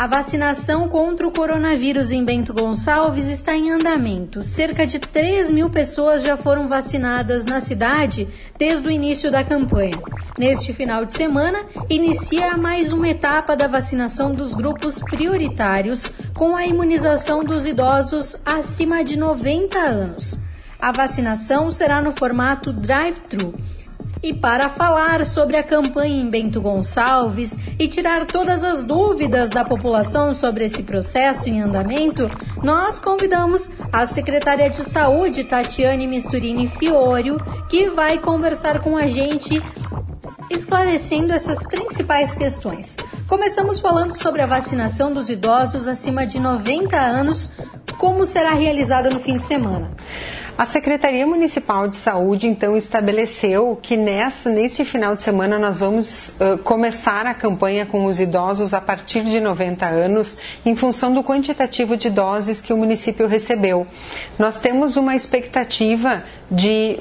A vacinação contra o coronavírus em Bento Gonçalves está em andamento. Cerca de 3 mil pessoas já foram vacinadas na cidade desde o início da campanha. Neste final de semana, inicia mais uma etapa da vacinação dos grupos prioritários com a imunização dos idosos acima de 90 anos. A vacinação será no formato drive-thru e para falar sobre a campanha em Bento Gonçalves e tirar todas as dúvidas da população sobre esse processo em andamento, nós convidamos a secretária de Saúde, Tatiane Misturini Fiorio, que vai conversar com a gente esclarecendo essas principais questões. Começamos falando sobre a vacinação dos idosos acima de 90 anos, como será realizada no fim de semana. A Secretaria Municipal de Saúde, então, estabeleceu que nessa, neste final de semana nós vamos uh, começar a campanha com os idosos a partir de 90 anos, em função do quantitativo de doses que o município recebeu. Nós temos uma expectativa de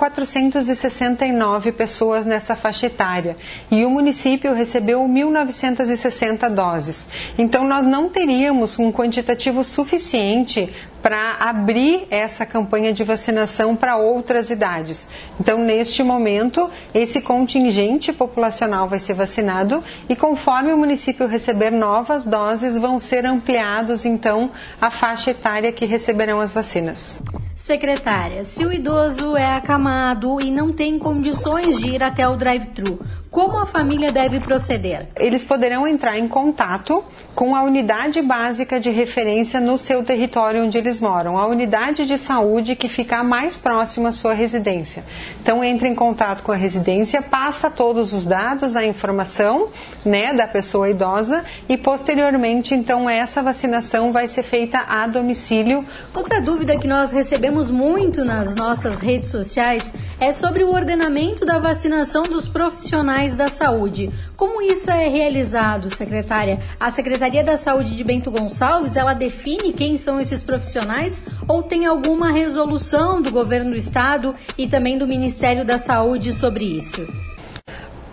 1.469 pessoas nessa faixa etária e o município recebeu 1.960 doses. Então, nós não teríamos um quantitativo suficiente para abrir essa campanha de vacinação para outras idades. Então, neste momento, esse contingente populacional vai ser vacinado e conforme o município receber novas doses, vão ser ampliados então a faixa etária que receberão as vacinas. Secretária, se o idoso é acamado e não tem condições de ir até o drive-thru, como a família deve proceder? Eles poderão entrar em contato com a unidade básica de referência no seu território onde eles moram, a unidade de saúde que fica mais próxima à sua residência. Então entre em contato com a residência, passa todos os dados, a informação, né, da pessoa idosa e posteriormente então essa vacinação vai ser feita a domicílio. Outra dúvida que nós recebemos muito nas nossas redes sociais é sobre o ordenamento da vacinação dos profissionais da saúde. Como isso é realizado, secretária? A Secretaria da Saúde de Bento Gonçalves, ela define quem são esses profissionais ou tem alguma resolução do governo do estado e também do Ministério da Saúde sobre isso?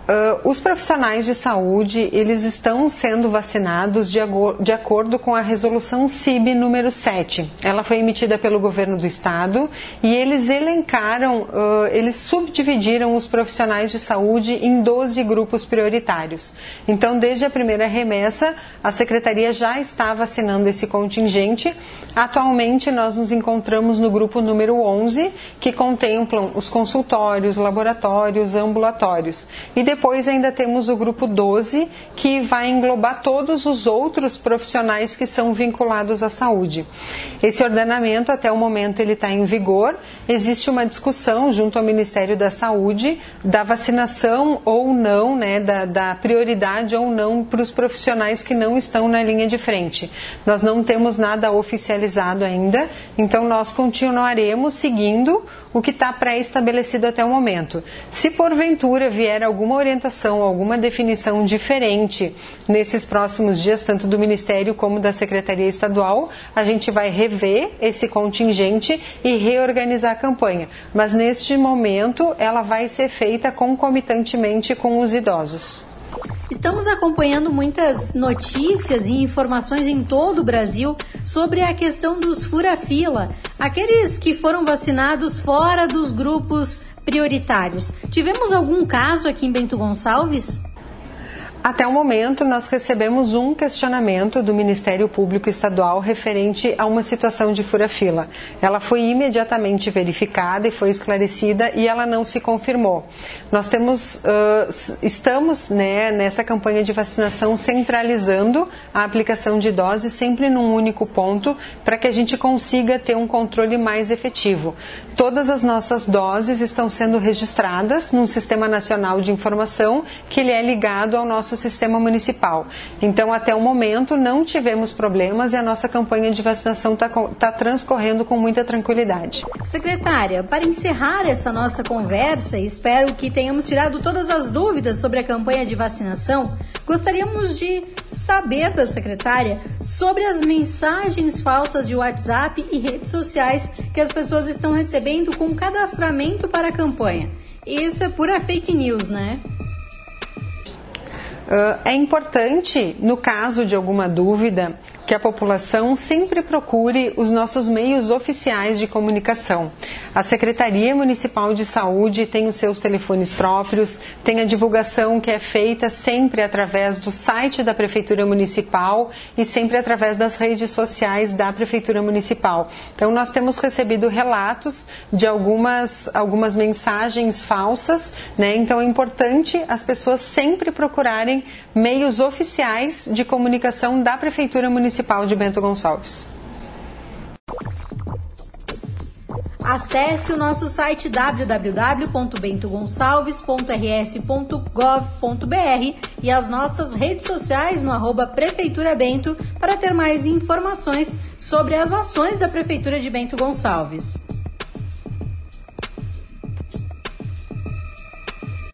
Uh, os profissionais de saúde, eles estão sendo vacinados de, de, acordo com a resolução CIB número 7. Ela foi emitida pelo governo do estado e eles elencaram, uh, eles subdividiram os profissionais de saúde em 12 grupos prioritários. Então, desde a primeira remessa, a secretaria já está vacinando esse contingente. Atualmente, nós nos encontramos no grupo número 11, que contemplam os consultórios, laboratórios, ambulatórios. E depois ainda temos o grupo 12, que vai englobar todos os outros profissionais que são vinculados à saúde. Esse ordenamento, até o momento, ele está em vigor. Existe uma discussão junto ao Ministério da Saúde da vacinação ou não, né, da, da prioridade ou não para os profissionais que não estão na linha de frente. Nós não temos nada oficializado ainda, então nós continuaremos seguindo o que está pré-estabelecido até o momento. Se porventura vier alguma orientação, alguma definição diferente nesses próximos dias, tanto do Ministério como da Secretaria Estadual, a gente vai rever esse contingente e reorganizar a campanha. Mas neste momento, ela vai ser feita concomitantemente com os idosos. Estamos acompanhando muitas notícias e informações em todo o Brasil sobre a questão dos fura-fila, aqueles que foram vacinados fora dos grupos prioritários. Tivemos algum caso aqui em Bento Gonçalves? Até o momento, nós recebemos um questionamento do Ministério Público Estadual referente a uma situação de fura-fila. Ela foi imediatamente verificada e foi esclarecida e ela não se confirmou. Nós temos, uh, estamos né, nessa campanha de vacinação centralizando a aplicação de doses sempre num único ponto para que a gente consiga ter um controle mais efetivo. Todas as nossas doses estão sendo registradas num sistema nacional de informação que ele é ligado ao nosso sistema municipal. Então, até o momento, não tivemos problemas e a nossa campanha de vacinação está tá transcorrendo com muita tranquilidade. Secretária, para encerrar essa nossa conversa, espero que tenhamos tirado todas as dúvidas sobre a campanha de vacinação. Gostaríamos de saber da secretária sobre as mensagens falsas de WhatsApp e redes sociais que as pessoas estão recebendo com cadastramento para a campanha. Isso é pura fake news, né? Uh, é importante, no caso de alguma dúvida, que a população sempre procure os nossos meios oficiais de comunicação. A Secretaria Municipal de Saúde tem os seus telefones próprios, tem a divulgação que é feita sempre através do site da Prefeitura Municipal e sempre através das redes sociais da Prefeitura Municipal. Então, nós temos recebido relatos de algumas, algumas mensagens falsas, né? Então, é importante as pessoas sempre procurarem meios oficiais de comunicação da Prefeitura Municipal Municipal de Bento Gonçalves. Acesse o nosso site www.bentogonçalves.rs.gov.br e as nossas redes sociais no arroba Prefeitura Bento para ter mais informações sobre as ações da Prefeitura de Bento Gonçalves.